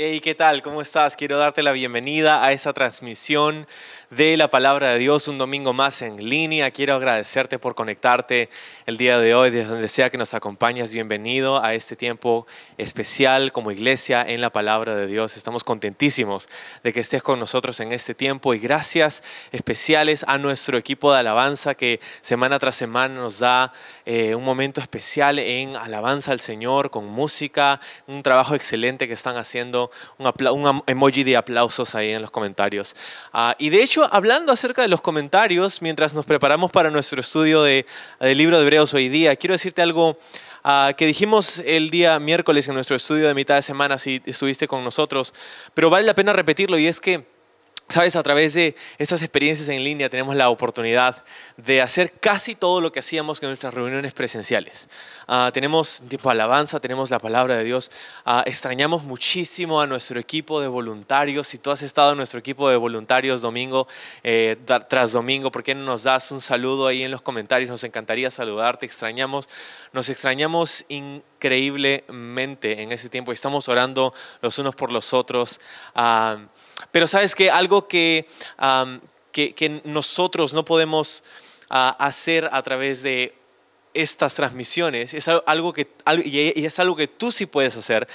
Hey, ¿qué tal? ¿Cómo estás? Quiero darte la bienvenida a esta transmisión de la palabra de Dios un domingo más en línea. Quiero agradecerte por conectarte el día de hoy, desde donde sea que nos acompañes. Bienvenido a este tiempo especial como iglesia en la palabra de Dios. Estamos contentísimos de que estés con nosotros en este tiempo y gracias especiales a nuestro equipo de alabanza que semana tras semana nos da eh, un momento especial en alabanza al Señor con música, un trabajo excelente que están haciendo, un, emoji de aplausos ahí en los comentarios. Ah, y de hecho, hablando acerca de los comentarios, mientras nos preparamos para nuestro estudio de, del libro de Hebreos hoy día, quiero decirte algo ah, que dijimos el día miércoles en nuestro estudio de mitad de semana, si estuviste con nosotros, pero vale la pena repetirlo y es que Sabes, a través de estas experiencias en línea tenemos la oportunidad de hacer casi todo lo que hacíamos en nuestras reuniones presenciales. Uh, tenemos tipo alabanza, tenemos la palabra de Dios. Uh, extrañamos muchísimo a nuestro equipo de voluntarios. Si tú has estado en nuestro equipo de voluntarios domingo eh, tras domingo, ¿por qué no nos das un saludo ahí en los comentarios? Nos encantaría saludarte. Extrañamos, nos extrañamos increíblemente en ese tiempo. Estamos orando los unos por los otros. Uh, pero sabes que algo que, que, nosotros no podemos ah, hacer a través de estas transmisiones, es algo que, y es algo que tú sí puedes hacer,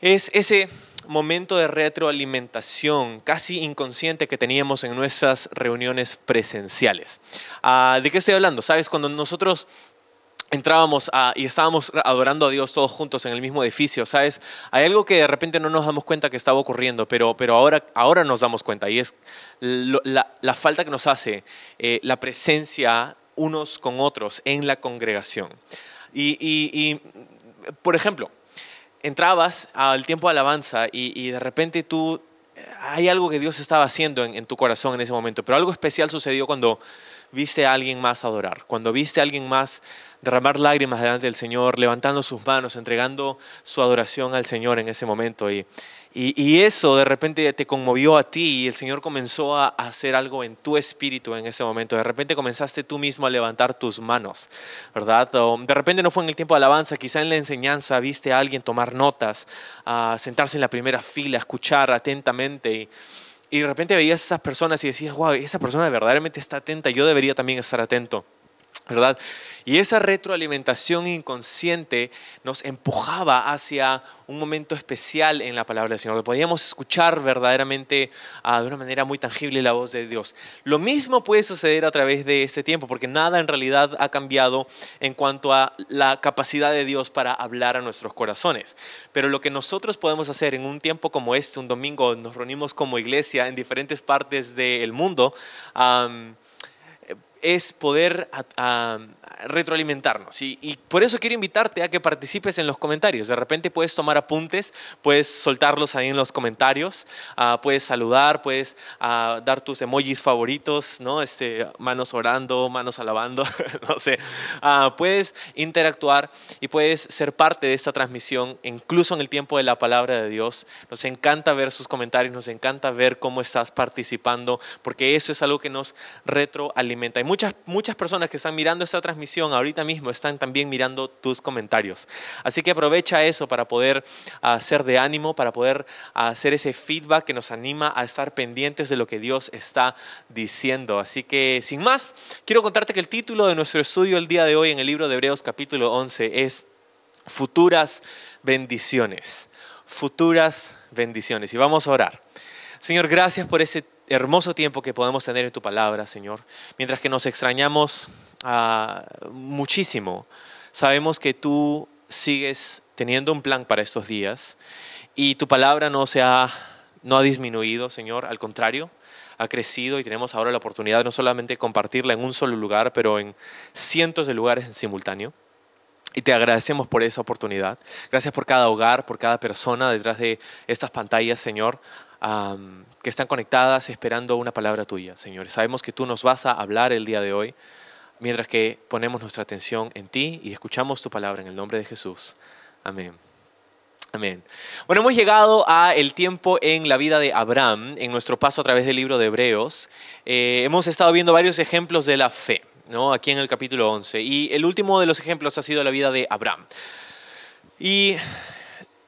es ese momento de retroalimentación casi inconsciente que teníamos en nuestras reuniones presenciales. Ah, ¿De qué estoy hablando? Sabes, cuando nosotros entrábamos y estábamos adorando a Dios todos juntos en el mismo edificio, ¿sabes? Hay algo que de repente no nos damos cuenta que estaba ocurriendo, pero, pero ahora, ahora nos damos cuenta y es la, falta que nos hace eh, la presencia unos con otros en la congregación. Y, por ejemplo, entrabas al tiempo de alabanza y, de repente tú, hay algo que Dios estaba haciendo en, en tu corazón en ese momento, pero algo especial sucedió cuando viste a alguien más adorar, cuando viste a alguien más derramar lágrimas delante del Señor, levantando sus manos, entregando su adoración al Señor en ese momento. Y, y, eso de repente te conmovió a ti y el Señor comenzó a hacer algo en tu espíritu en ese momento. De repente comenzaste tú mismo a levantar tus manos, ¿verdad? de repente no fue en el tiempo de alabanza, quizá en la enseñanza viste a alguien tomar notas, a sentarse en la primera fila, escuchar atentamente. Y, y de repente veías a esas personas y decías, wow, esa persona verdaderamente está atenta, yo debería también estar atento. ¿Verdad? Y esa retroalimentación inconsciente nos empujaba hacia un momento especial en la palabra del Señor, podíamos escuchar verdaderamente ah, de una manera muy tangible la voz de Dios. Lo mismo puede suceder a través de este tiempo, porque nada en realidad ha cambiado en cuanto a la capacidad de Dios para hablar a nuestros corazones. Pero lo que nosotros podemos hacer en un tiempo como este, un domingo, nos reunimos como iglesia en diferentes partes del mundo, es poder retroalimentarnos. Y, por eso quiero invitarte a que participes en los comentarios. De repente puedes tomar apuntes, puedes soltarlos ahí en los comentarios, ah, puedes saludar, puedes ah, dar tus emojis favoritos, ¿no? Este, manos orando, manos alabando, no sé. Ah, puedes interactuar y puedes ser parte de esta transmisión, incluso en el tiempo de la palabra de Dios. Nos encanta ver sus comentarios, nos encanta ver cómo estás participando, porque eso es algo que nos retroalimenta. Muchas, muchas personas que están mirando esta transmisión ahorita mismo están también mirando tus comentarios. Así que aprovecha eso para poder hacer de ánimo, para poder hacer ese feedback que nos anima a estar pendientes de lo que Dios está diciendo. Así que sin más, quiero contarte que el título de nuestro estudio el día de hoy en el libro de Hebreos capítulo 11 es Futuras bendiciones. Futuras bendiciones. Y vamos a orar. Señor, gracias por ese hermoso tiempo que podemos tener en tu palabra, Señor. Mientras que nos extrañamos Ah, muchísimo. Sabemos que tú sigues teniendo un plan para estos días y tu palabra no se ha, no ha disminuido, Señor, al contrario, ha crecido y tenemos ahora la oportunidad no solamente de compartirla en un solo lugar, pero en cientos de lugares en simultáneo. Y te agradecemos por esa oportunidad. Gracias por cada hogar, por cada persona detrás de estas pantallas, Señor, que están conectadas esperando una palabra tuya, Señor. Sabemos que tú nos vas a hablar el día de hoy mientras que ponemos nuestra atención en ti y escuchamos tu palabra en el nombre de Jesús. Amén. Amén. Bueno, hemos llegado a el tiempo en la vida de Abraham, en nuestro paso a través del libro de Hebreos. Eh, hemos estado viendo varios ejemplos de la fe, ¿no? Aquí en el capítulo 11. Y el último de los ejemplos ha sido la vida de Abraham. Y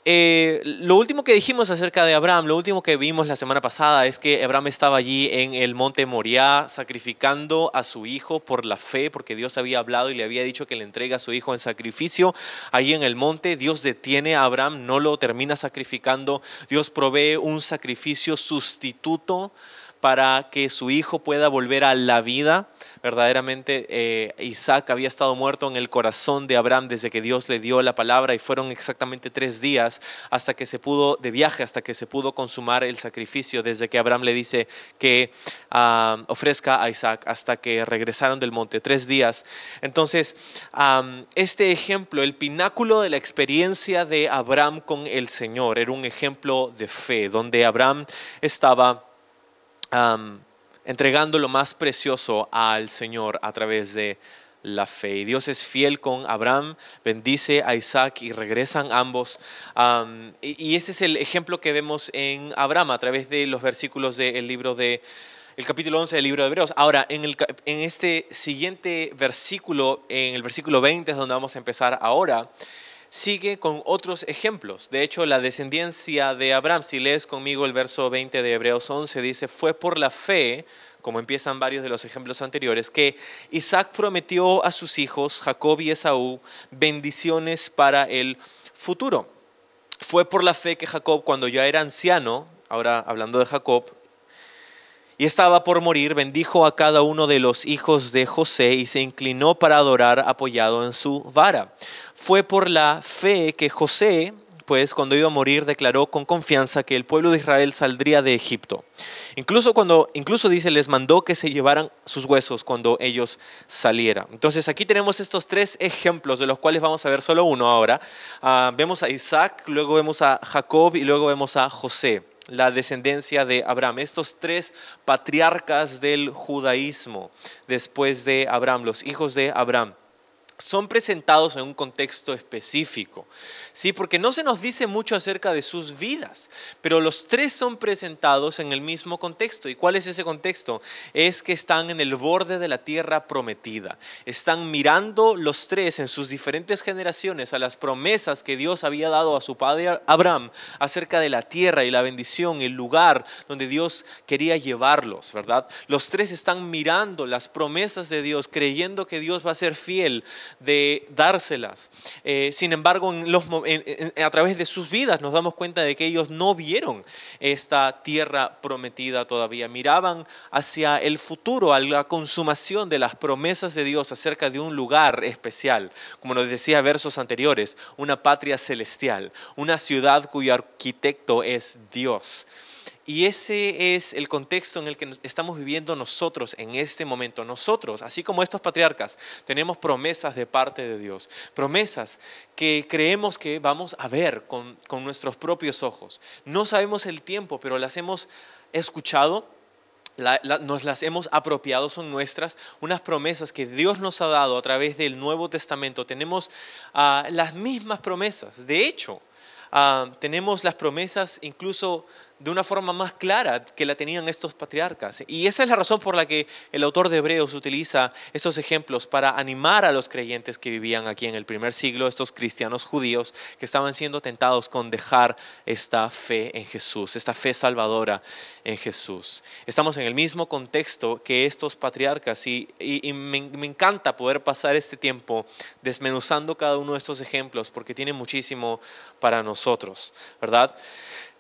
eh, lo último que dijimos acerca de Abraham, lo último que vimos la semana pasada es que Abraham estaba allí en el monte Moriah sacrificando a su hijo por la fe, porque Dios había hablado y le había dicho que le entrega a su hijo en sacrificio. Allí en el monte Dios detiene a Abraham, no lo termina sacrificando. Dios provee un sacrificio sustituto para que su hijo pueda volver a la vida. Verdaderamente eh, Isaac había estado muerto en el corazón de Abraham desde que Dios le dio la palabra y fueron exactamente tres días hasta que se pudo, de viaje, hasta que se pudo consumar el sacrificio, desde que Abraham le dice que ah, ofrezca a Isaac hasta que regresaron del monte, tres días. Entonces, este ejemplo, el pináculo de la experiencia de Abraham con el Señor, era un ejemplo de fe, donde Abraham estaba entregando lo más precioso al Señor a través de la fe. Y Dios es fiel con Abraham, bendice a Isaac y regresan ambos. y, ese es el ejemplo que vemos en Abraham a través de los versículos del libro de el capítulo 11 del libro de Hebreos. Ahora, en, el, en este siguiente versículo, en el versículo 20 es donde vamos a empezar ahora, sigue con otros ejemplos. De hecho, la descendencia de Abraham, si lees conmigo el verso 20 de Hebreos 11, dice, fue por la fe, como empiezan varios de los ejemplos anteriores, que Isaac prometió a sus hijos, Jacob y Esaú, bendiciones para el futuro. Fue por la fe que Jacob, cuando ya era anciano, ahora hablando de Jacob, y estaba por morir, bendijo a cada uno de los hijos de José y se inclinó para adorar apoyado en su vara. Fue por la fe que José, pues cuando iba a morir, declaró con confianza que el pueblo de Israel saldría de Egipto. Incluso cuando, incluso dice, les mandó que se llevaran sus huesos cuando ellos salieran. Entonces aquí tenemos estos tres ejemplos de los cuales vamos a ver solo uno ahora. Ah, vemos a Isaac, luego vemos a Jacob y luego vemos a José la descendencia de Abraham. Estos tres patriarcas del judaísmo después de Abraham, los hijos de Abraham son presentados en un contexto específico. Sí, porque no se nos dice mucho acerca de sus vidas, pero los tres son presentados en el mismo contexto. ¿Y cuál es ese contexto? Es que están en el borde de la tierra prometida. Están mirando los tres en sus diferentes generaciones a las promesas que Dios había dado a su padre Abraham acerca de la tierra y la bendición, el lugar donde Dios quería llevarlos, ¿verdad? Los tres están mirando las promesas de Dios, creyendo que Dios va a ser fiel de dárselas. Eh, sin embargo, a través de sus vidas nos damos cuenta de que ellos no vieron esta tierra prometida todavía. Miraban hacia el futuro, a la consumación de las promesas de Dios acerca de un lugar especial, como nos decía versos anteriores, una patria celestial, una ciudad cuyo arquitecto es Dios. Y ese es el contexto en el que estamos viviendo nosotros en este momento. Nosotros, así como estos patriarcas, tenemos promesas de parte de Dios. Promesas que creemos que vamos a ver con, nuestros propios ojos. No sabemos el tiempo, pero las hemos escuchado, nos las hemos apropiado, son nuestras, unas promesas que Dios nos ha dado a través del Nuevo Testamento. Tenemos ah, las mismas promesas. De hecho, ah, tenemos las promesas incluso de una forma más clara que la tenían estos patriarcas. Y esa es la razón por la que el autor de Hebreos utiliza estos ejemplos para animar a los creyentes que vivían aquí en el primer siglo, estos cristianos judíos que estaban siendo tentados con dejar esta fe en Jesús, esta fe salvadora en Jesús. Estamos en el mismo contexto que estos patriarcas y, me, me encanta poder pasar este tiempo desmenuzando cada uno de estos ejemplos porque tiene muchísimo para nosotros, ¿verdad?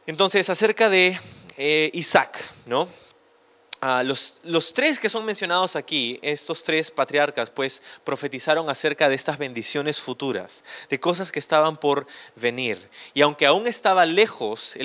Entonces, acerca de eh, Isaac, ¿no? Ah, los, los, tres que son mencionados aquí, estos tres patriarcas, pues profetizaron acerca de estas bendiciones futuras, de cosas que estaban por venir. Y aunque aún estaba lejos,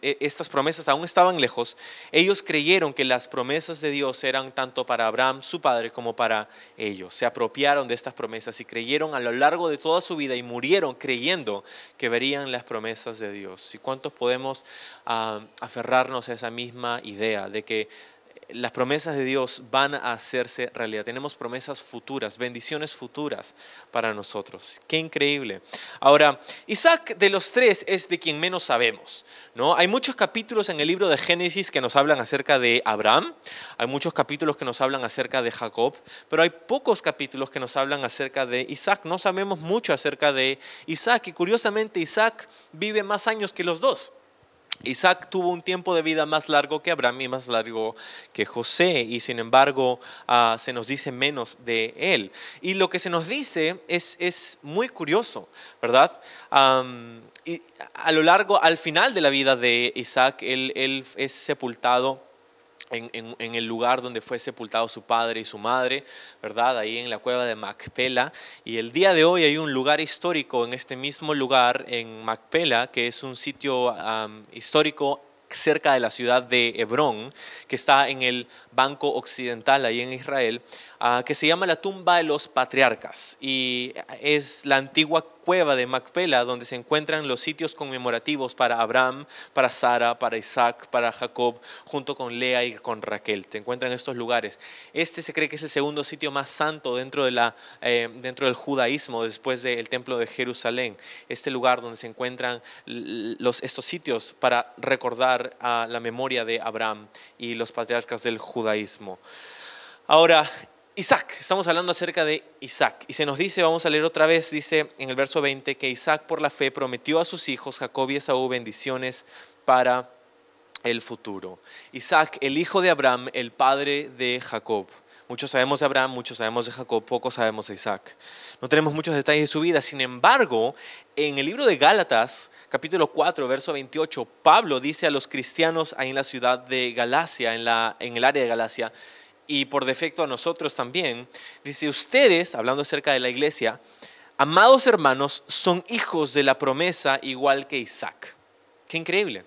estas promesas aún estaban lejos, ellos creyeron que las promesas de Dios eran tanto para Abraham, su padre, como para ellos. Se apropiaron de estas promesas y creyeron a lo largo de toda su vida y murieron creyendo que verían las promesas de Dios. ¿Y cuántos podemos ah, aferrarnos a esa misma idea de que las promesas de Dios van a hacerse realidad. Tenemos promesas futuras, bendiciones futuras para nosotros. Qué increíble. Ahora, Isaac de los tres es de quien menos sabemos. ¿no? Hay muchos capítulos en el libro de Génesis que nos hablan acerca de Abraham, hay muchos capítulos que nos hablan acerca de Jacob, pero hay pocos capítulos que nos hablan acerca de Isaac. No sabemos mucho acerca de Isaac y curiosamente Isaac vive más años que los dos. Isaac tuvo un tiempo de vida más largo que Abraham y más largo que José, y sin embargo ah, se nos dice menos de él. Y lo que se nos dice es, es muy curioso, ¿verdad? y a lo largo, al final de la vida de Isaac, él, él es sepultado en, el lugar donde fue sepultado su padre y su madre, ¿verdad? Ahí en la cueva de Macpela. Y el día de hoy hay un lugar histórico en este mismo lugar, en Macpela, que es un sitio histórico cerca de la ciudad de Hebrón, que está en el Banco Occidental, ahí en Israel, ah, que se llama la tumba de los patriarcas. Y es la antigua cueva de Macpela, donde se encuentran los sitios conmemorativos para Abraham, para Sara, para Isaac, para Jacob, junto con Lea y con Raquel. Se encuentran estos lugares. Este se cree que es el segundo sitio más santo dentro, de la, eh, dentro del judaísmo, después del templo de Jerusalén. Este lugar donde se encuentran los, estos sitios para recordar a la memoria de Abraham y los patriarcas del judaísmo. Ahora, Isaac, estamos hablando acerca de Isaac. Y se nos dice, vamos a leer otra vez, dice en el verso 20, que Isaac por la fe prometió a sus hijos, Jacob y Esaú, bendiciones para el futuro. Isaac, el hijo de Abraham, el padre de Jacob. Muchos sabemos de Abraham, muchos sabemos de Jacob, pocos sabemos de Isaac. No tenemos muchos detalles de su vida. Sin embargo, en el libro de Gálatas, capítulo 4, verso 28, Pablo dice a los cristianos ahí en la ciudad de Galacia, en, la, en el área de Galacia, y por defecto a nosotros también, dice, ustedes, hablando acerca de la iglesia, amados hermanos, son hijos de la promesa igual que Isaac. Qué increíble.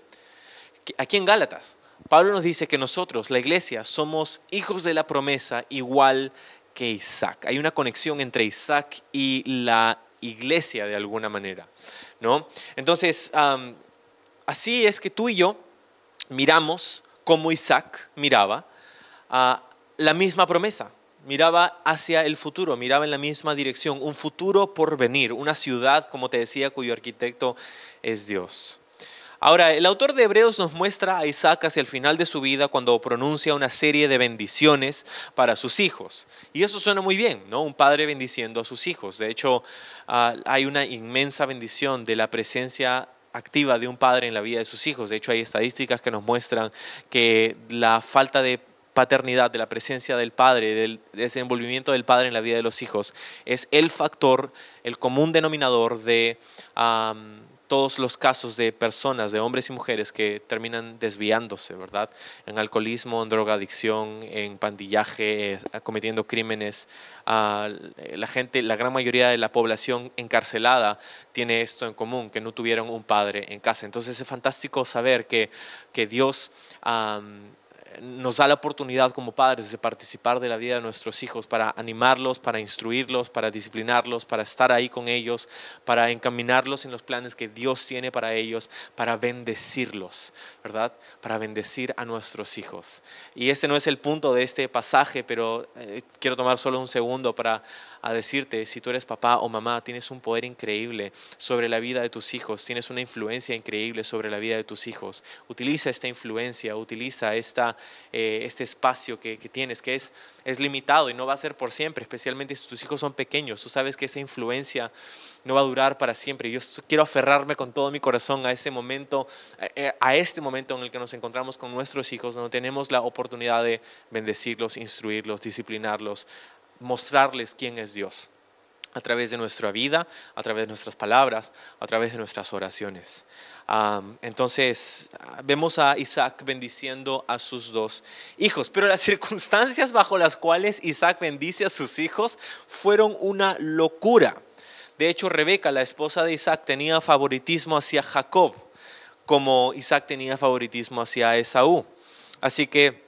Aquí en Gálatas, Pablo nos dice que nosotros, la iglesia, somos hijos de la promesa igual que Isaac. Hay una conexión entre Isaac y la iglesia de alguna manera, ¿no? Entonces, así es que tú y yo miramos como Isaac miraba la misma promesa, miraba hacia el futuro, miraba en la misma dirección, un futuro por venir, una ciudad, como te decía, cuyo arquitecto es Dios. Ahora, el autor de Hebreos nos muestra a Isaac hacia el final de su vida cuando pronuncia una serie de bendiciones para sus hijos. Y eso suena muy bien, ¿no? Un padre bendiciendo a sus hijos. De hecho, ah, hay una inmensa bendición de la presencia activa de un padre en la vida de sus hijos. De hecho, hay estadísticas que nos muestran que la falta de paternidad, de la presencia del padre, del desenvolvimiento del padre en la vida de los hijos, es el factor, el común denominador de todos los casos de personas, de hombres y mujeres que terminan desviándose, ¿verdad? En alcoholismo, en drogadicción, en pandillaje, cometiendo crímenes. la gente, la gran mayoría de la población encarcelada tiene esto en común, que no tuvieron un padre en casa. Entonces es fantástico saber que, que Dios nos da la oportunidad como padres de participar de la vida de nuestros hijos, para animarlos, para instruirlos, para disciplinarlos, para estar ahí con ellos, para encaminarlos en los planes que Dios tiene para ellos, para bendecirlos, ¿verdad? Para bendecir a nuestros hijos. Y este no es el punto de este pasaje, pero eh, quiero tomar solo un segundo para a decirte, si tú eres papá o mamá, tienes un poder increíble sobre la vida de tus hijos, tienes una influencia increíble sobre la vida de tus hijos. Utiliza esta influencia, utiliza esta, eh, este espacio que, tienes, que es, es limitado y no va a ser por siempre, especialmente si tus hijos son pequeños. Tú sabes que esa influencia no va a durar para siempre. Yo quiero aferrarme con todo mi corazón a ese momento, eh, a este momento en el que nos encontramos con nuestros hijos, donde tenemos la oportunidad de bendecirlos, instruirlos, disciplinarlos, mostrarles quién es Dios a través de nuestra vida, a través de nuestras palabras, a través de nuestras oraciones. entonces, vemos a Isaac bendiciendo a sus dos hijos, pero las circunstancias bajo las cuales Isaac bendice a sus hijos fueron una locura. De hecho, Rebeca, la esposa de Isaac, tenía favoritismo hacia Jacob, como Isaac tenía favoritismo hacia Esaú. Así que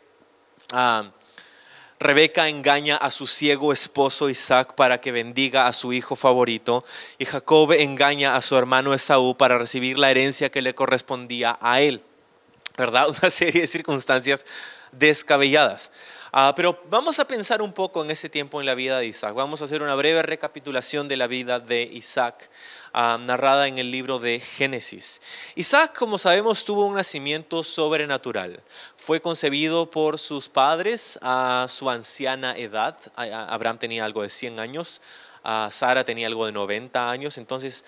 Rebeca engaña a su ciego esposo Isaac para que bendiga a su hijo favorito y Jacob engaña a su hermano Esaú para recibir la herencia que le correspondía a él. ¿Verdad? Una serie de circunstancias descabelladas. Ah, pero vamos a pensar un poco en ese tiempo en la vida de Isaac. Vamos a hacer una breve recapitulación de la vida de Isaac, ah, narrada en el libro de Génesis. Isaac, como sabemos, tuvo un nacimiento sobrenatural. Fue concebido por sus padres a su anciana edad. Abraham tenía algo de 100 años. Sara tenía algo de 90 años, entonces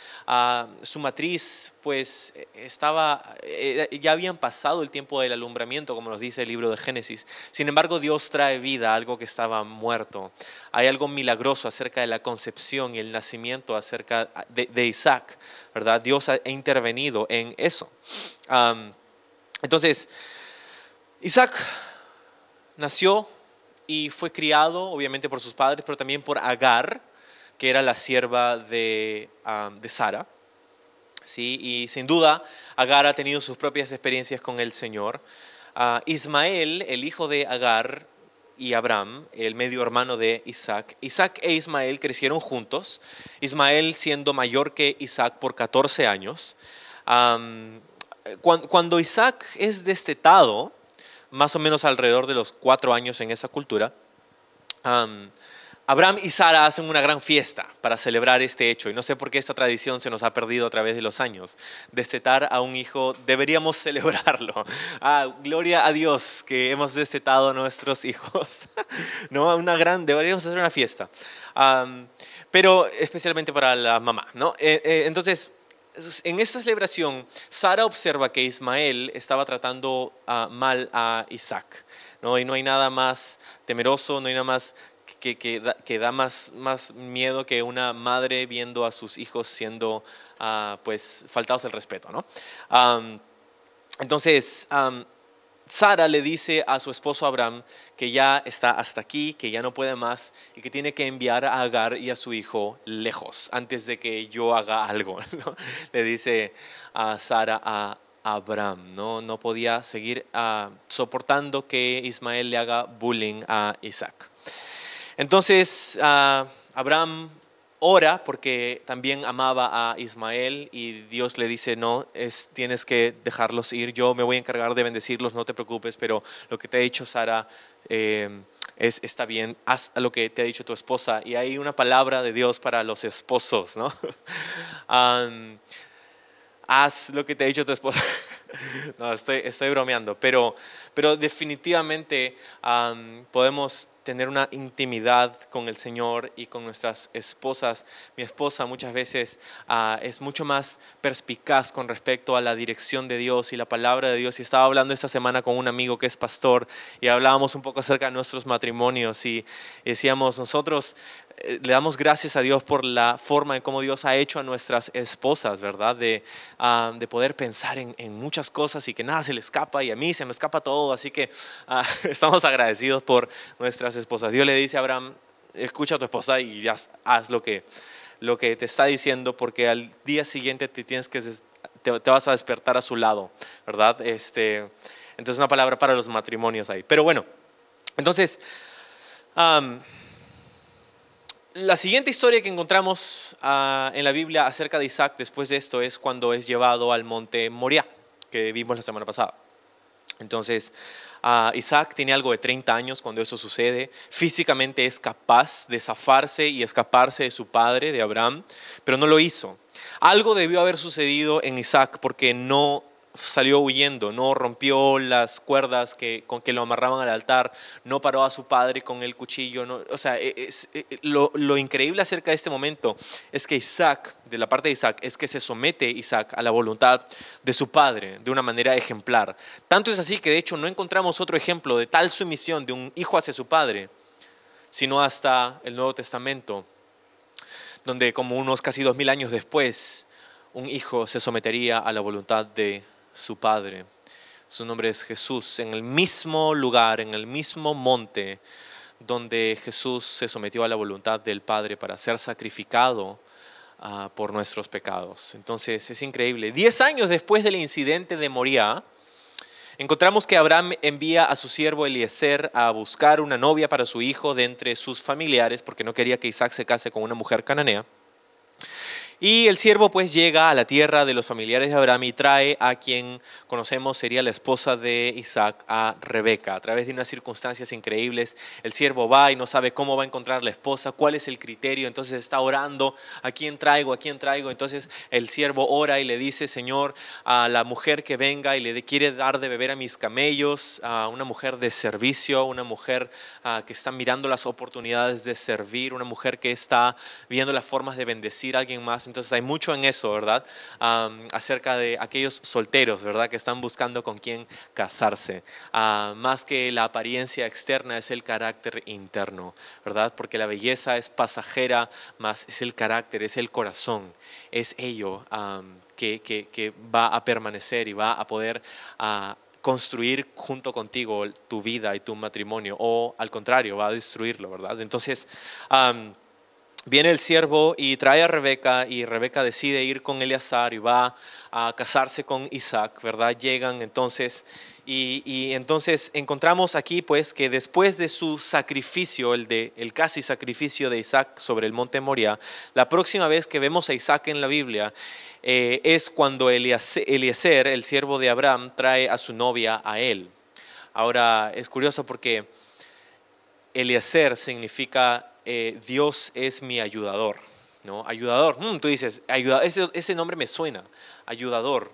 su matriz pues estaba, ya habían pasado el tiempo del alumbramiento, como nos dice el libro de Génesis. Sin embargo, Dios trae vida a algo que estaba muerto. Hay algo milagroso acerca de la concepción y el nacimiento acerca de, Isaac, ¿verdad? Dios ha intervenido en eso. entonces, Isaac nació y fue criado, obviamente, por sus padres, pero también por Agar, que era la sierva de, de Sara. ¿sí? Y sin duda, Agar ha tenido sus propias experiencias con el Señor. Ah, Ismael, el hijo de Agar y Abraham, el medio hermano de Isaac, Isaac e Ismael crecieron juntos, Ismael siendo mayor que Isaac por 14 años. cuando, Isaac es destetado, más o menos alrededor de los cuatro años en esa cultura, Abraham y Sara hacen una gran fiesta para celebrar este hecho y no sé por qué esta tradición se nos ha perdido a través de los años. Destetar a un hijo, deberíamos celebrarlo. Ah, gloria a Dios que hemos destetado a nuestros hijos. ¿No? Una gran, deberíamos hacer una fiesta. pero especialmente para la mamá, ¿no? Eh, eh, entonces, en esta celebración, Sara observa que Ismael estaba tratando ah, mal a Isaac. ¿no? Y no hay nada más temeroso, no hay nada más que, da, más, miedo que una madre viendo a sus hijos siendo ah, pues faltados el respeto. ¿no? entonces, Sara le dice a su esposo Abraham que ya está hasta aquí, que ya no puede más y que tiene que enviar a Agar y a su hijo lejos antes de que yo haga algo. Le dice a Sara a Abraham, ¿no? no podía seguir ah, soportando que Ismael le haga bullying a Isaac. Entonces, ah, Abraham ora porque también amaba a Ismael y Dios le dice, no, es, tienes que dejarlos ir, yo me voy a encargar de bendecirlos, no te preocupes, pero lo que te ha dicho Sara eh, es, está bien, haz lo que te ha dicho tu esposa. Y hay una palabra de Dios para los esposos, ¿no? haz lo que te ha dicho tu esposa. no, estoy, estoy bromeando, pero, pero definitivamente podemos tener una intimidad con el Señor y con nuestras esposas. Mi esposa muchas veces ah, es mucho más perspicaz con respecto a la dirección de Dios y la palabra de Dios. Y estaba hablando esta semana con un amigo que es pastor y hablábamos un poco acerca de nuestros matrimonios y decíamos, nosotros eh, le damos gracias a Dios por la forma en cómo Dios ha hecho a nuestras esposas, ¿verdad? De, ah, de poder pensar en, en, muchas cosas y que nada se le escapa y a mí se me escapa todo. Así que ah, estamos agradecidos por nuestras esposas. Dios le dice a Abraham, escucha a tu esposa y ya haz lo que, lo que te está diciendo porque al día siguiente te, tienes que, te, vas a despertar a su lado, ¿verdad? Este, entonces una palabra para los matrimonios ahí. Pero bueno, entonces... La siguiente historia que encontramos ah, en la Biblia acerca de Isaac después de esto es cuando es llevado al monte Moriah, que vimos la semana pasada. Entonces, ah, Isaac tiene algo de 30 años cuando eso sucede. Físicamente es capaz de zafarse y escaparse de su padre, de Abraham, pero no lo hizo. Algo debió haber sucedido en Isaac porque no salió huyendo, no rompió las cuerdas que, con que lo amarraban al altar, no paró a su padre con el cuchillo. No, o sea, e, e, e, lo, lo, increíble acerca de este momento es que Isaac, de la parte de Isaac, es que se somete Isaac a la voluntad de su padre de una manera ejemplar. Tanto es así que de hecho no encontramos otro ejemplo de tal sumisión de un hijo hacia su padre, sino hasta el Nuevo Testamento, donde como unos casi dos mil años después, un hijo se sometería a la voluntad de su Padre. Su nombre es Jesús, en el mismo lugar, en el mismo monte donde Jesús se sometió a la voluntad del Padre para ser sacrificado ah, por nuestros pecados. Entonces es increíble. Diez años después del incidente de Moría, encontramos que Abraham envía a su siervo Eliezer a buscar una novia para su hijo de entre sus familiares, porque no quería que Isaac se case con una mujer cananea. Y el siervo pues llega a la tierra de los familiares de Abraham y trae a quien conocemos sería la esposa de Isaac, a Rebeca. A través de unas circunstancias increíbles, el siervo va y no sabe cómo va a encontrar la esposa, cuál es el criterio, entonces está orando, ¿a quién traigo? ¿A quién traigo? Entonces el siervo ora y le dice, Señor, a la mujer que venga y le quiere dar de beber a mis camellos, a una mujer de servicio, una mujer que está mirando las oportunidades de servir, una mujer que está viendo las formas de bendecir a alguien más. Entonces hay mucho en eso, ¿verdad? acerca de aquellos solteros, ¿verdad? Que están buscando con quién casarse. Ah, más que la apariencia externa es el carácter interno, ¿verdad? Porque la belleza es pasajera, más es el carácter, es el corazón, es ello que, va a permanecer y va a poder ah, construir junto contigo tu vida y tu matrimonio, o al contrario, va a destruirlo, ¿verdad? Entonces, viene el siervo y trae a Rebeca y Rebeca decide ir con Eleazar y va a casarse con Isaac, ¿verdad? Llegan entonces y, entonces encontramos aquí pues que después de su sacrificio, el, de, el casi sacrificio de Isaac sobre el monte Moria, la próxima vez que vemos a Isaac en la Biblia eh, es cuando Eliezer, el siervo de Abraham, trae a su novia a él. Ahora es curioso porque Eliezer significa eh, Dios es mi ayudador, ¿no? Ayudador, mm, tú dices, ese, nombre me suena, ayudador.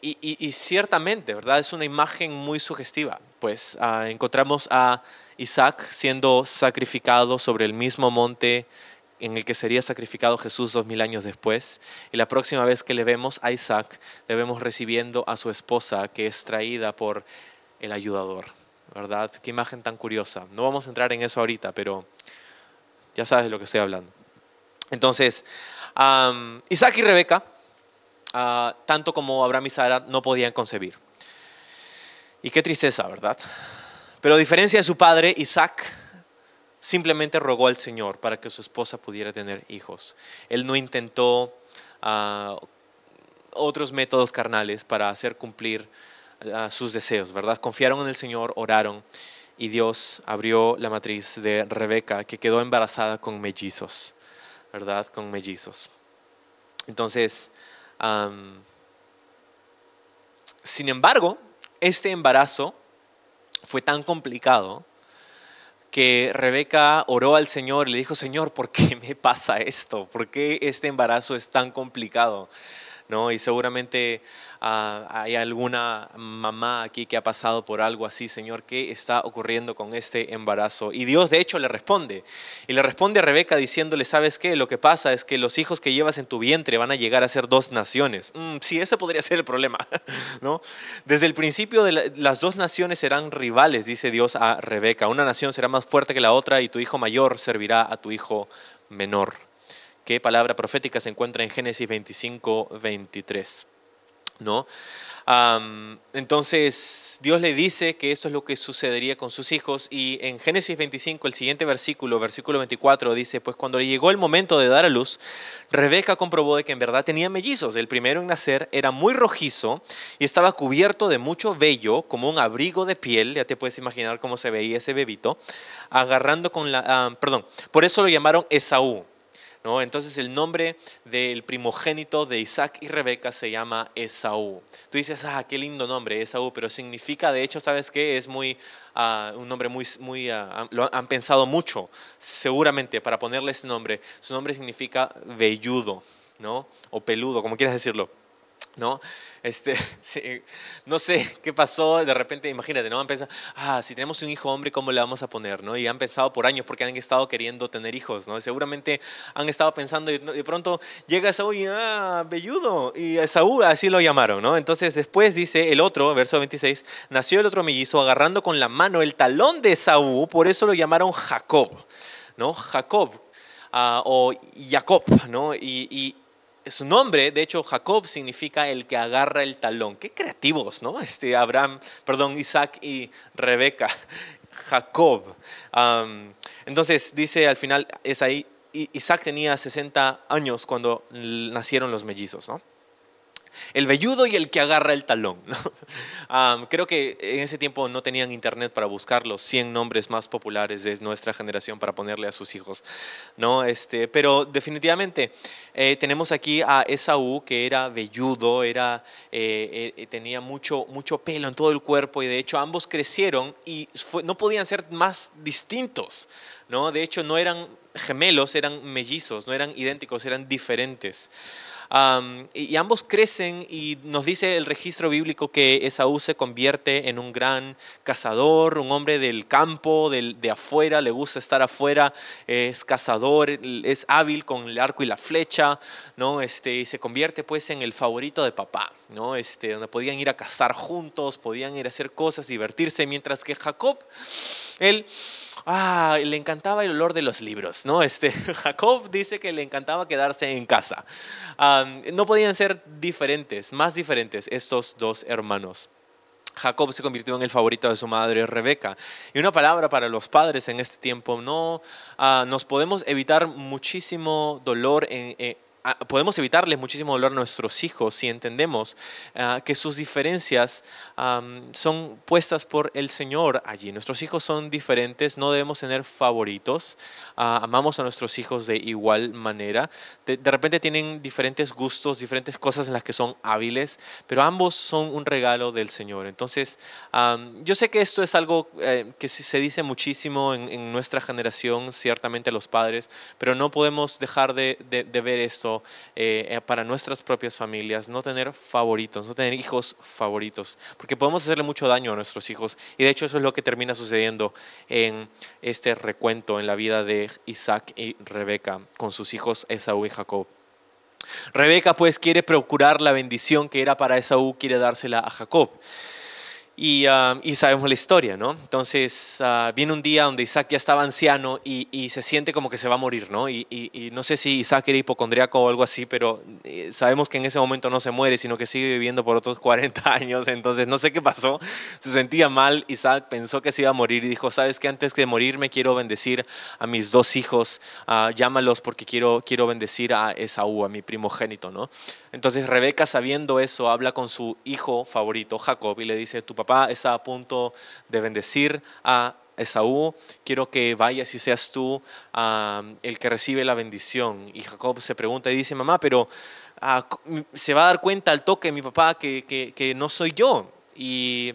y, ciertamente, ¿verdad? Es una imagen muy sugestiva. Pues ah, encontramos a Isaac siendo sacrificado sobre el mismo monte en el que sería sacrificado Jesús dos mil años después. Y la próxima vez que le vemos a Isaac, le vemos recibiendo a su esposa que es traída por el ayudador. ¿Verdad? Qué imagen tan curiosa. No vamos a entrar en eso ahorita, pero ya sabes de lo que estoy hablando. Entonces, Isaac y Rebeca, ah, tanto como Abraham y Sara, no podían concebir. Y qué tristeza, ¿verdad? Pero a diferencia de su padre, Isaac simplemente rogó al Señor para que su esposa pudiera tener hijos. Él no intentó ah, otros métodos carnales para hacer cumplir sus deseos, ¿verdad? Confiaron en el Señor, oraron y Dios abrió la matriz de Rebeca que quedó embarazada con mellizos, ¿verdad? Con mellizos. Entonces, sin embargo, este embarazo fue tan complicado que Rebeca oró al Señor y le dijo, Señor, ¿por qué me pasa esto? ¿Por qué este embarazo es tan complicado? ¿No? Y seguramente Ah, hay alguna mamá aquí que ha pasado por algo así, Señor, ¿qué está ocurriendo con este embarazo? Y Dios de hecho le responde. Y le responde a Rebeca diciéndole, ¿sabes qué? Lo que pasa es que los hijos que llevas en tu vientre van a llegar a ser dos naciones. Mm, sí, ese podría ser el problema, ¿no? Desde el principio las dos naciones serán rivales, dice Dios a Rebeca. Una nación será más fuerte que la otra y tu hijo mayor servirá a tu hijo menor. ¿Qué palabra profética se encuentra en Génesis 25, 23? ¿no? entonces Dios le dice que esto es lo que sucedería con sus hijos y en Génesis 25, el siguiente versículo, versículo 24, dice, pues cuando le llegó el momento de dar a luz, Rebeca comprobó de que en verdad tenía mellizos. El primero en nacer era muy rojizo y estaba cubierto de mucho vello, como un abrigo de piel, ya te puedes imaginar cómo se veía ese bebito, agarrando con la, perdón, por eso lo llamaron Esaú entonces el nombre del primogénito de Isaac y Rebeca se llama Esaú. Tú dices, ah, qué lindo nombre, Esaú, pero significa, de hecho, ¿sabes qué? Es muy, ah, un nombre muy, muy ah, lo han pensado mucho, seguramente, para ponerle ese nombre. Su nombre significa velludo, ¿no? O peludo, como quieras decirlo. ¿No? Este, no sé qué pasó, de repente, imagínate, ¿no? Han pensado, ah, si tenemos un hijo hombre, ¿cómo le vamos a poner, ¿no? Y han pensado por años porque han estado queriendo tener hijos, ¿no? Seguramente han estado pensando y de pronto llega Saúl y, ah, velludo, y Saúl así lo llamaron, ¿no? Entonces después dice el otro, verso 26, nació el otro mellizo agarrando con la mano el talón de Saúl, por eso lo llamaron Jacob, ¿no? Jacob, ah, o Jacob, ¿no? y su nombre, de hecho, Jacob significa el que agarra el talón. Qué creativos, ¿no? Este Abraham, perdón, Isaac y Rebeca. Jacob. entonces dice al final, es ahí, Isaac tenía 60 años cuando nacieron los mellizos, ¿no? El velludo y el que agarra el talón. creo que en ese tiempo no tenían internet para buscar los 100 nombres más populares de nuestra generación para ponerle a sus hijos. ¿no? Este, pero definitivamente eh, tenemos aquí a Esaú que era velludo, era, eh, eh, tenía mucho, mucho pelo en todo el cuerpo y de hecho ambos crecieron y no podían ser más distintos. ¿no? De hecho no eran gemelos, eran mellizos, no eran idénticos, eran diferentes y, ambos crecen y nos dice el registro bíblico que Esaú se convierte en un gran cazador, un hombre del campo, del, de afuera, le gusta estar afuera, es cazador, es hábil con el arco y la flecha, ¿no? Este, y se convierte pues en el favorito de papá, ¿no? Este, donde podían ir a cazar juntos, podían ir a hacer cosas, divertirse, mientras que Jacob, él ah, le encantaba el olor de los libros, ¿no? Este, Jacob dice que le encantaba quedarse en casa. no podían ser diferentes, más diferentes estos dos hermanos. Jacob se convirtió en el favorito de su madre Rebeca. Y una palabra para los padres en este tiempo, no ah, nos podemos evitar muchísimo dolor en, Ah, podemos evitarles muchísimo dolor a nuestros hijos si entendemos ah, que sus diferencias son puestas por el Señor allí. Nuestros hijos son diferentes, no debemos tener favoritos. Ah, amamos a nuestros hijos de igual manera. De, repente tienen diferentes gustos, diferentes cosas en las que son hábiles, pero ambos son un regalo del Señor. Entonces, yo sé que esto es algo eh, que se dice muchísimo en, nuestra generación, ciertamente los padres, pero no podemos dejar de ver esto eh, eh, para nuestras propias familias, no tener favoritos, no tener hijos favoritos, porque podemos hacerle mucho daño a nuestros hijos. Y de hecho eso es lo que termina sucediendo en este recuento en la vida de Isaac y Rebeca con sus hijos Esaú y Jacob. Rebeca pues quiere procurar la bendición que era para Esaú, quiere dársela a Jacob. Ah, y, sabemos la historia, ¿no? Entonces ah, viene un día donde Isaac ya estaba anciano y, se siente como que se va a morir, ¿no? Y, no sé si Isaac era hipocondriaco o algo así, pero eh, sabemos que en ese momento no se muere, sino que sigue viviendo por otros 40 años. Entonces no sé qué pasó, se sentía mal. Isaac pensó que se iba a morir y dijo, ¿sabes qué? Antes de morirme quiero bendecir a mis dos hijos, uh, llámalos porque quiero, quiero bendecir a Esaú, a mi primogénito, ¿no? Entonces Rebeca, sabiendo eso, habla con su hijo favorito, Jacob, y le dice, tu papá está a punto de bendecir a Esaú, quiero que vayas y seas tú el que recibe la bendición. Y Jacob se pregunta y dice, mamá, pero ah, se va a dar cuenta al toque mi papá que, que, que no soy yo. Y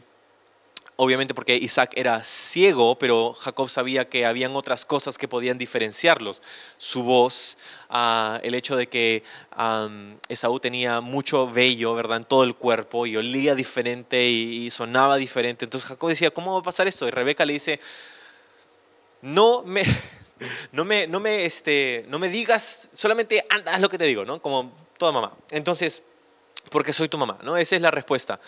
obviamente porque Isaac era ciego, pero Jacob sabía que habían otras cosas que podían diferenciarlos. Su voz, ah, el hecho de que Esaú tenía mucho vello, ¿verdad?, en todo el cuerpo y olía diferente y, sonaba diferente. Entonces Jacob decía, ¿cómo va a pasar esto? Y Rebeca le dice, no me... No me, no, me, este, no me digas, solamente haz lo que te digo, ¿no? Como toda mamá. Entonces, porque soy tu mamá, ¿no? Esa es la respuesta.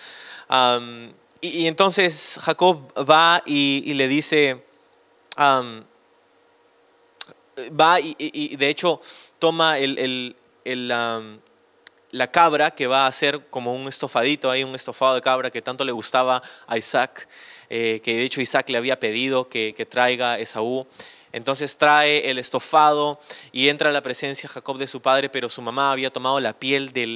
Y, entonces Jacob va y, le dice, va y, de hecho toma la cabra que va a ser como un estofadito, hay un estofado de cabra que tanto le gustaba a Isaac, eh, que de hecho Isaac le había pedido que, que traiga Esaú. Entonces trae el estofado y entra a la presencia Jacob de su padre, pero su mamá había tomado la piel de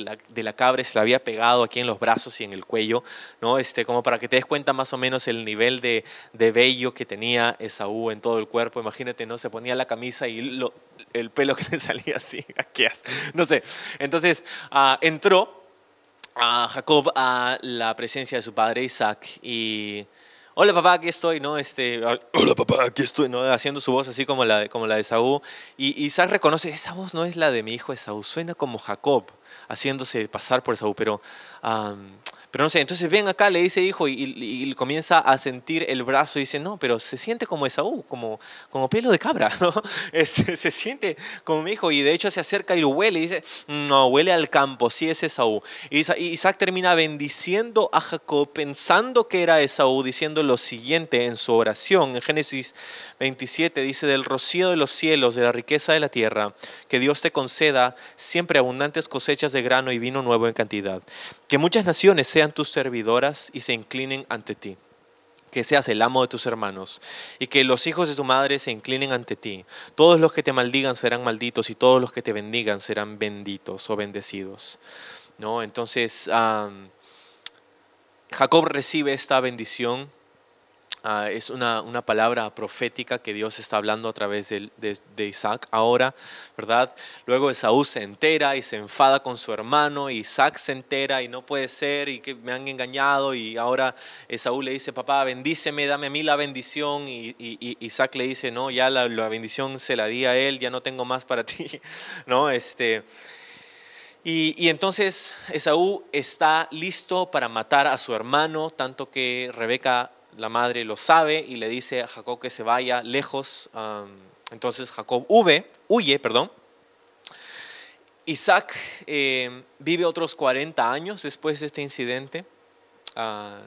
la, cabra y se la había pegado aquí en los brazos y en el cuello, ¿no? Este, como para que te des cuenta más o menos el nivel de, de vello que tenía Esaú en todo el cuerpo. Imagínate, ¿no? Se ponía la camisa y el pelo que le salía así, no sé. Entonces ah, entró a Jacob a la presencia de su padre Isaac y hola papá, aquí estoy, ¿no? Este, hola papá, aquí estoy, ¿no? Haciendo su voz así como la, de, como la de Saúl. Y Isaac reconoce, esa voz no es la de mi hijo Esaú, suena como Jacob, haciéndose pasar por Esaú, pero pero no sé, entonces ven acá, le dice hijo y, comienza a sentir el brazo y dice, no, pero se siente como Esaú, como, como pelo de cabra, ¿no? se siente como mi hijo y de hecho se acerca y lo huele y dice, no, huele al campo, sí es Esaú. Y Isaac termina bendiciendo a Jacob pensando que era Esaú, diciendo lo siguiente en su oración. En Génesis 27 dice, del rocío de los cielos, de la riqueza de la tierra, que Dios te conceda siempre abundantes cosechas de grano y vino nuevo en cantidad. Que muchas naciones sean tus servidoras y se inclinen ante ti. Que seas el amo de tus hermanos y que los hijos de tu madre se inclinen ante ti. Todos los que te maldigan serán malditos y todos los que te bendigan serán benditos o bendecidos. ¿no? Entonces, Jacob recibe esta bendición Ah, es una, una, palabra profética que Dios está hablando a través de, de, Isaac ahora, ¿verdad? Luego Esaú se entera y se enfada con su hermano, Isaac se entera y no puede ser y que me han engañado y ahora Esaú le dice, papá, bendíceme, dame a mí la bendición y, y, Isaac le dice, no, ya la, la, bendición se la di a él, ya no tengo más para ti, ¿no? Este... Y, y, entonces Esaú está listo para matar a su hermano, tanto que Rebeca la madre lo sabe y le dice a Jacob que se vaya lejos. entonces Jacob huye, perdón. Isaac eh, vive otros 40 años después de este incidente. Ah,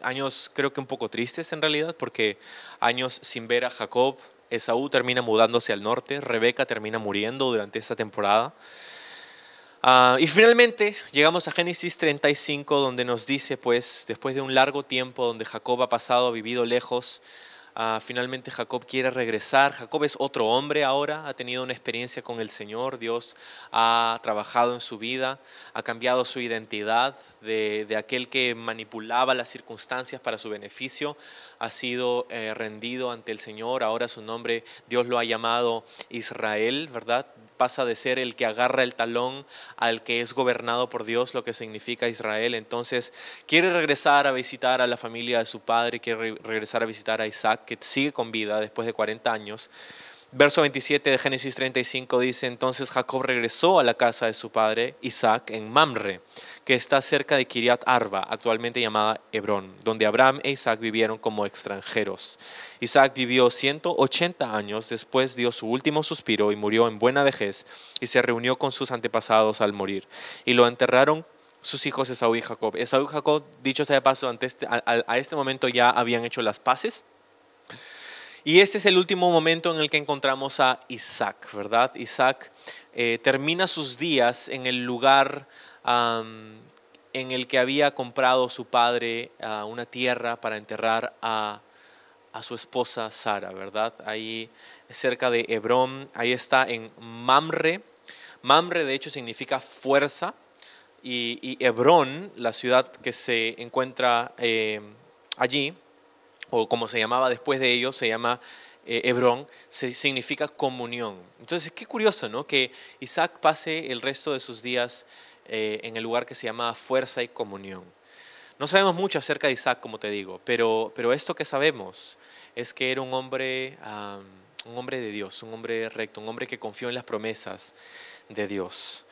años creo que un poco tristes en realidad, porque años sin ver a Jacob. Esaú termina mudándose al norte, Rebeca termina muriendo durante esta temporada. Ah, y finalmente llegamos a Génesis 35 donde nos dice, pues, después de un largo tiempo donde Jacob ha pasado, ha vivido lejos, Ah, finalmente Jacob quiere regresar. Jacob es otro hombre ahora, ha tenido una experiencia con el Señor. Dios ha trabajado en su vida, ha cambiado su identidad de, aquel que manipulaba las circunstancias para su beneficio. Ha sido eh, rendido ante el Señor. Ahora su nombre, Dios lo ha llamado Israel, ¿verdad? Pasa de ser el que agarra el talón al que es gobernado por Dios, lo que significa Israel. Entonces quiere regresar a visitar a la familia de su padre, quiere regresar a visitar a Isaac que sigue con vida después de 40 años. Verso 27 de Génesis 35 dice, entonces Jacob regresó a la casa de su padre Isaac en Mamre, que está cerca de Kiriat Arba, actualmente llamada Hebrón, donde Abraham e Isaac vivieron como extranjeros. Isaac vivió 180 años, después dio su último suspiro y murió en buena vejez, y se reunió con sus antepasados al morir, y lo enterraron sus hijos Esaú y Jacob. Esaú y Jacob, dicho sea de paso, ante este, a este momento ya habían hecho las paces y este es el último momento en el que encontramos a Isaac, ¿verdad? Isaac eh, termina sus días en el lugar en el que había comprado su padre una tierra para enterrar a, su esposa Sara, ¿verdad? Ahí cerca de Hebrón, ahí está en Mamre. Mamre de hecho significa fuerza y, Hebrón, la ciudad que se encuentra eh, allí, o como se llamaba después de ellos, se llama eh, Hebrón, se, significa comunión. Entonces, qué curioso, ¿no? Que Isaac pase el resto de sus días eh, en el lugar que se llama fuerza y comunión. No sabemos mucho acerca de Isaac, como te digo, pero, pero esto que sabemos es que era un hombre, un hombre de Dios, un hombre recto, un hombre que confió en las promesas de Dios.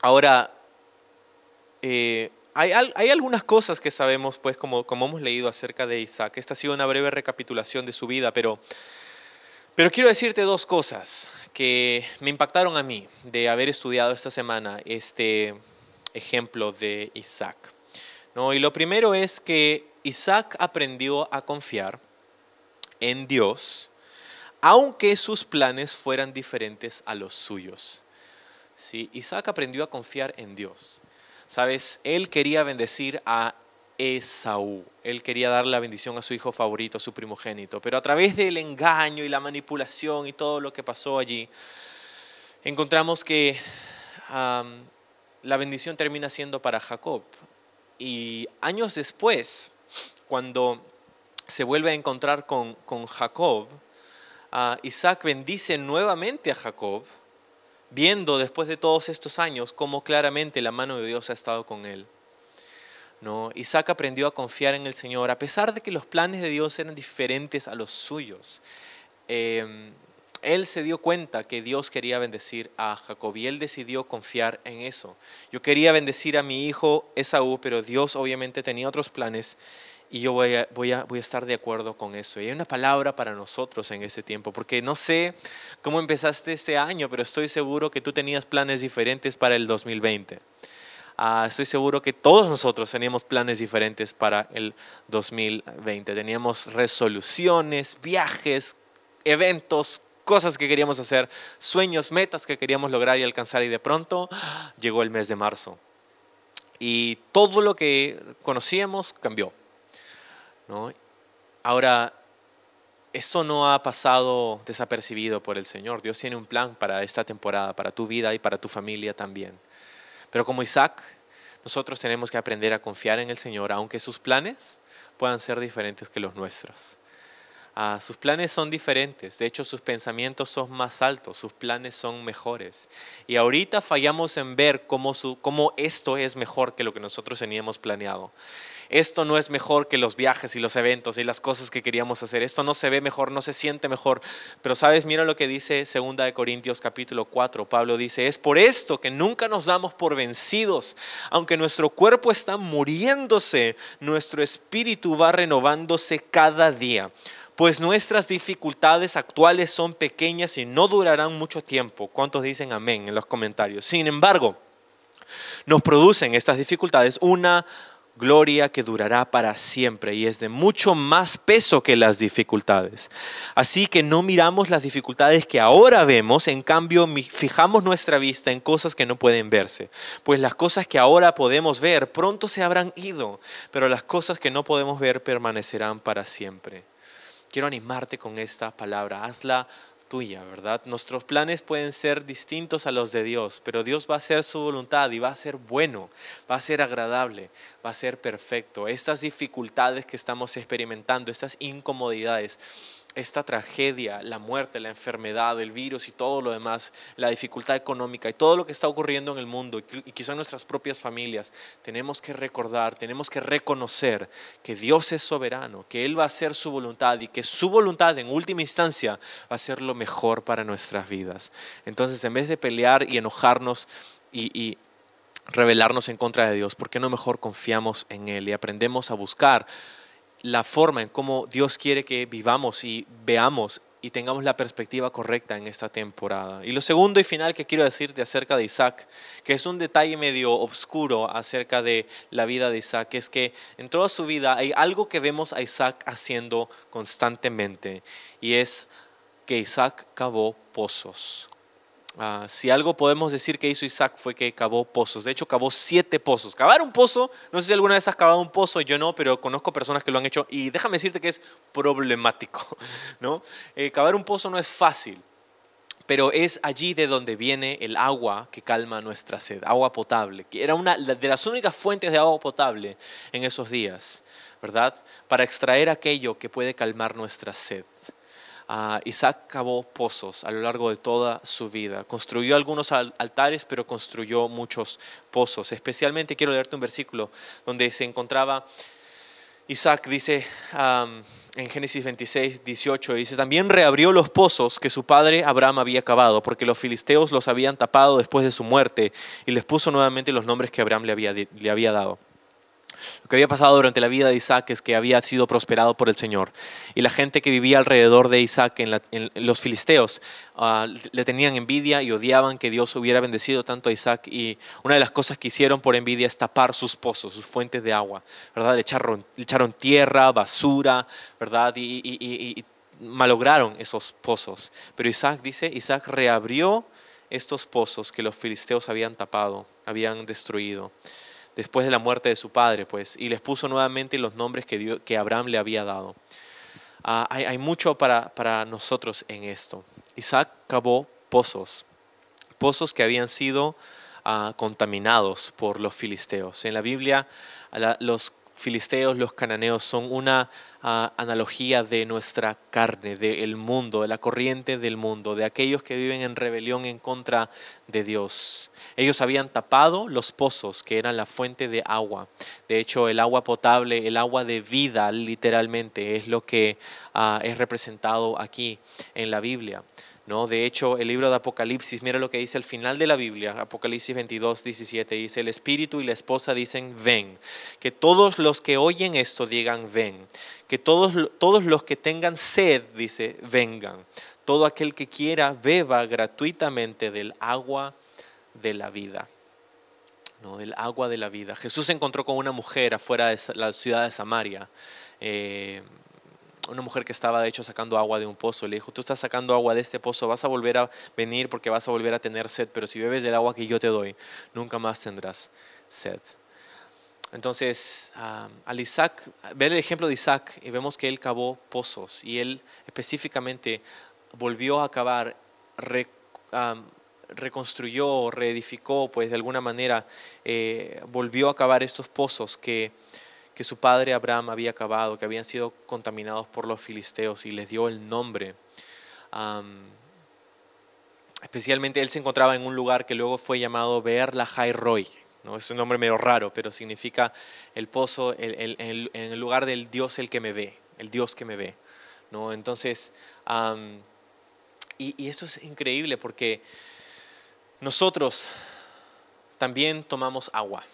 ahora, eh, hay, algunas cosas que sabemos, pues, como, como hemos leído acerca de Isaac. Esta ha sido una breve recapitulación de su vida, pero, pero quiero decirte dos cosas que me impactaron a mí de haber estudiado esta semana este ejemplo de Isaac. ¿no? Y lo primero es que Isaac aprendió a confiar en Dios, aunque sus planes fueran diferentes a los suyos. ¿Sí? Isaac aprendió a confiar en Dios. Sabes, él quería bendecir a Esaú. Él quería dar la bendición a su hijo favorito, a su primogénito. Pero a través del engaño y la manipulación y todo lo que pasó allí, encontramos que la bendición termina siendo para Jacob. Y años después, cuando se vuelve a encontrar con, Jacob, Isaac bendice nuevamente a Jacob viendo después de todos estos años cómo claramente la mano de Dios ha estado con él. ¿No? Isaac aprendió a confiar en el Señor, a pesar de que los planes de Dios eran diferentes a los suyos. Em, él se dio cuenta que Dios quería bendecir a Jacob y él decidió confiar en eso. Yo quería bendecir a mi hijo Esaú, pero Dios obviamente tenía otros planes y yo voy a, voy, a, voy a estar de acuerdo con eso. Y hay una palabra para nosotros en este tiempo, porque no sé cómo empezaste este año, pero estoy seguro que tú tenías planes diferentes para el 2020. Ah, estoy seguro que todos nosotros teníamos planes diferentes para el 2020. Teníamos resoluciones, viajes, eventos, cosas que queríamos hacer, sueños, metas que queríamos lograr y alcanzar y de pronto llegó el mes de marzo. Y todo lo que conocíamos cambió. Ahora, esto no ha pasado desapercibido por el Señor. Dios tiene un plan para esta temporada, para tu vida y para tu familia también. Pero como Isaac, nosotros tenemos que aprender a confiar en el Señor, aunque sus planes puedan ser diferentes que los nuestros. Ah, sus planes son diferentes, de hecho sus pensamientos son más altos, sus planes son mejores. Y ahorita fallamos en ver cómo esto es mejor que lo que nosotros teníamos planeado esto no es mejor que los viajes y los eventos y las cosas que queríamos hacer, esto no se ve mejor, no se siente mejor. Pero sabes, mira lo que dice 2 de Corintios capítulo 4, Pablo dice, es por esto que nunca nos damos por vencidos, aunque nuestro cuerpo está muriéndose, nuestro espíritu va renovándose cada día pues nuestras dificultades actuales son pequeñas y no durarán mucho tiempo. ¿Cuántos dicen amén en los comentarios? Sin embargo, nos producen estas dificultades una gloria que durará para siempre y es de mucho más peso que las dificultades. Así que no miramos las dificultades que ahora vemos, en cambio fijamos nuestra vista en cosas que no pueden verse, pues las cosas que ahora podemos ver pronto se habrán ido, pero las cosas que no podemos ver permanecerán para siempre. Quiero animarte con esta palabra, hazla tuya, ¿verdad? Nuestros planes pueden ser distintos a los de Dios, pero Dios va a hacer su voluntad y va a ser bueno, va a ser agradable, va a ser perfecto. Estas dificultades que estamos experimentando, estas incomodidades, esta tragedia, la muerte, la enfermedad, el virus y todo lo demás, la dificultad económica y todo lo que está ocurriendo en el mundo y quizá en nuestras propias familias, tenemos que recordar, tenemos que reconocer que Dios es soberano, que Él va a hacer su voluntad y que su voluntad en última instancia va a ser lo mejor para nuestras vidas. Entonces, en vez de pelear y enojarnos y, y rebelarnos en contra de Dios, ¿por qué no mejor confiamos en Él y aprendemos a buscar la forma en cómo Dios quiere que vivamos y veamos y tengamos la perspectiva correcta en esta temporada. Y lo segundo y final que quiero decirte acerca de Isaac, que es un detalle medio oscuro acerca de la vida de Isaac, es que en toda su vida hay algo que vemos a Isaac haciendo constantemente y es que Isaac cavó pozos. Ah, si algo podemos decir que hizo Isaac fue que cavó pozos. De hecho, cavó siete pozos. Cavar un pozo, no sé si alguna vez has cavado un pozo, yo no, pero conozco personas que lo han hecho y déjame decirte que es problemático. ¿no? Eh, cavar un pozo no es fácil, pero es allí de donde viene el agua que calma nuestra sed, agua potable, que era una de las únicas fuentes de agua potable en esos días, ¿verdad? Para extraer aquello que puede calmar nuestra sed. Isaac cavó pozos a lo largo de toda su vida. Construyó algunos altares, pero construyó muchos pozos. Especialmente quiero leerte un versículo donde se encontraba Isaac, dice en Génesis 26, 18, dice, también reabrió los pozos que su padre Abraham había cavado, porque los filisteos los habían tapado después de su muerte, y les puso nuevamente los nombres que Abraham le había, le había dado. Lo que había pasado durante la vida de Isaac es que había sido prosperado por el Señor. Y la gente que vivía alrededor de Isaac, en, los filisteos, ah, le tenían envidia y odiaban que Dios hubiera bendecido tanto a Isaac. Y una de las cosas que hicieron por envidia es tapar sus pozos, sus fuentes de agua. ¿verdad? Le echaron, echaron tierra, basura, ¿verdad? Y, y malograron esos pozos. Pero Isaac dice, Isaac reabrió estos pozos que los filisteos habían tapado, habían destruido después de la muerte de su padre, pues, y les puso nuevamente los nombres que, que Abraham le había dado. Ah, hay, mucho para, para nosotros en esto. Isaac cavó pozos, pozos que habían sido ah, contaminados por los filisteos. En la Biblia, los filisteos, los cananeos, son una ah, analogía de nuestra carne, del mundo, de la corriente del mundo, de aquellos que viven en rebelión en contra de Dios. Ellos habían tapado los pozos que eran la fuente de agua. De hecho, el agua potable, el agua de vida, literalmente, es lo que ah, es representado aquí en la Biblia. ¿No? De hecho, el libro de Apocalipsis, mira lo que dice al final de la Biblia, Apocalipsis 22, 17, dice, el espíritu y la esposa dicen, ven. Que todos los que oyen esto digan, ven. Que todos, todos los que tengan sed, dice, vengan. Todo aquel que quiera, beba gratuitamente del agua de la vida. ¿no? Del agua de la vida. Jesús se encontró con una mujer afuera de la ciudad de Samaria. Eh, una mujer que estaba de hecho sacando agua de un pozo. Le dijo, tú estás sacando agua de este pozo, vas a volver a venir porque vas a volver a tener sed, pero si bebes del agua que yo te doy, nunca más tendrás sed. entonces, al Isaac, ver el ejemplo de Isaac y vemos que él cavó pozos y él específicamente volvió a cavar, reconstruyó, reedificó, pues de alguna manera eh, volvió a cavar estos pozos que, que su padre Abraham había cavado, que habían sido contaminados por los filisteos y les dio el nombre. especialmente él se encontraba en un lugar que luego fue llamado Beer la Roy ¿no? Es un nombre medio raro, pero significa el pozo, en el lugar del Dios el que me ve, el Dios que me ve. ¿no? Entonces, y, y, esto es increíble porque nosotros también tomamos agua,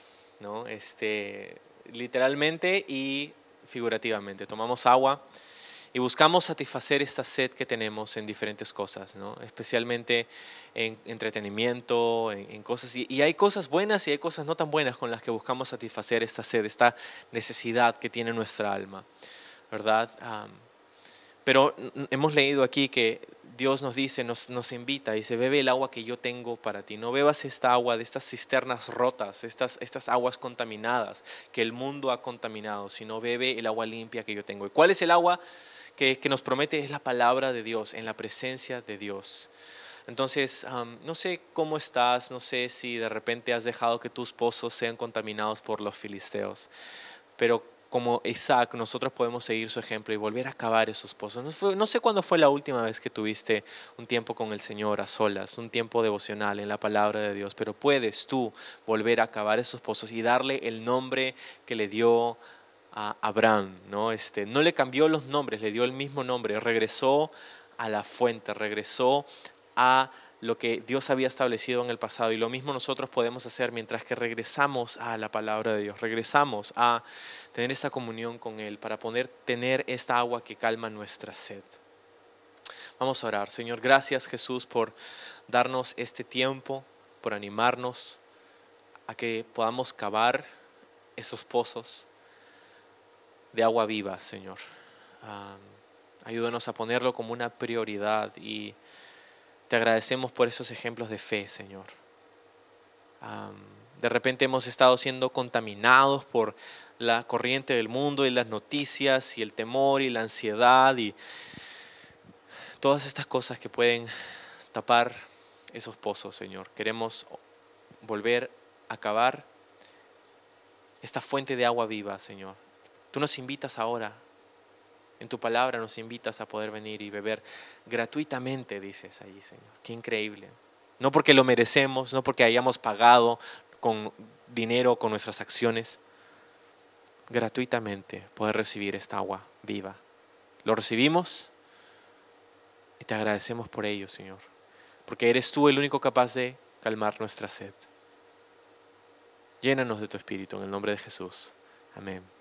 ¿no? este, literalmente y figurativamente. Tomamos agua y buscamos satisfacer esta sed que tenemos en diferentes cosas, ¿no? especialmente en entretenimiento, en, cosas. Y, hay cosas buenas y hay cosas no tan buenas con las que buscamos satisfacer esta sed, esta necesidad que tiene nuestra alma, ¿verdad? pero hemos leído aquí que Dios nos dice, nos, nos invita, dice, bebe el agua que yo tengo para ti. No bebas esta agua de estas cisternas rotas, estas, estas aguas contaminadas que el mundo ha contaminado, sino bebe el agua limpia que yo tengo. ¿Y cuál es el agua? que, nos promete es la palabra de Dios, en la presencia de Dios. Entonces, no sé cómo estás, no sé si de repente has dejado que tus pozos sean contaminados por los filisteos, pero como Isaac, nosotros podemos seguir su ejemplo y volver a cavar esos pozos. No, sé cuándo fue la última vez que tuviste un tiempo con el Señor a solas, un tiempo devocional en la palabra de Dios, pero puedes tú volver a cavar esos pozos y darle el nombre que le dio a Abraham, ¿no? Este, no le cambió los nombres, le dio el mismo nombre, regresó a la fuente, regresó a lo que Dios había establecido en el pasado. Y lo mismo nosotros podemos hacer mientras que regresamos a la palabra de Dios, regresamos a tener esa comunión con Él para poder tener esta agua que calma nuestra sed. Vamos a orar. Señor, gracias Jesús por darnos este tiempo, por animarnos a que podamos cavar esos pozos de agua viva, Señor. ayúdanos a ponerlo como una prioridad y te agradecemos por esos ejemplos de fe, Señor. de repente hemos estado siendo contaminados por la corriente del mundo y las noticias y el temor y la ansiedad y todas estas cosas que pueden tapar esos pozos, Señor. Queremos volver a cavar esta fuente de agua viva, Señor. Tú nos invitas ahora, en tu palabra nos invitas a poder venir y beber gratuitamente, dices ahí, Señor. Qué increíble. No porque lo merecemos, no porque hayamos pagado con dinero, con nuestras acciones, gratuitamente poder recibir esta agua viva. Lo recibimos y te agradecemos por ello, Señor, porque eres tú el único capaz de calmar nuestra sed. Llénanos de tu espíritu en el nombre de Jesús. Amén.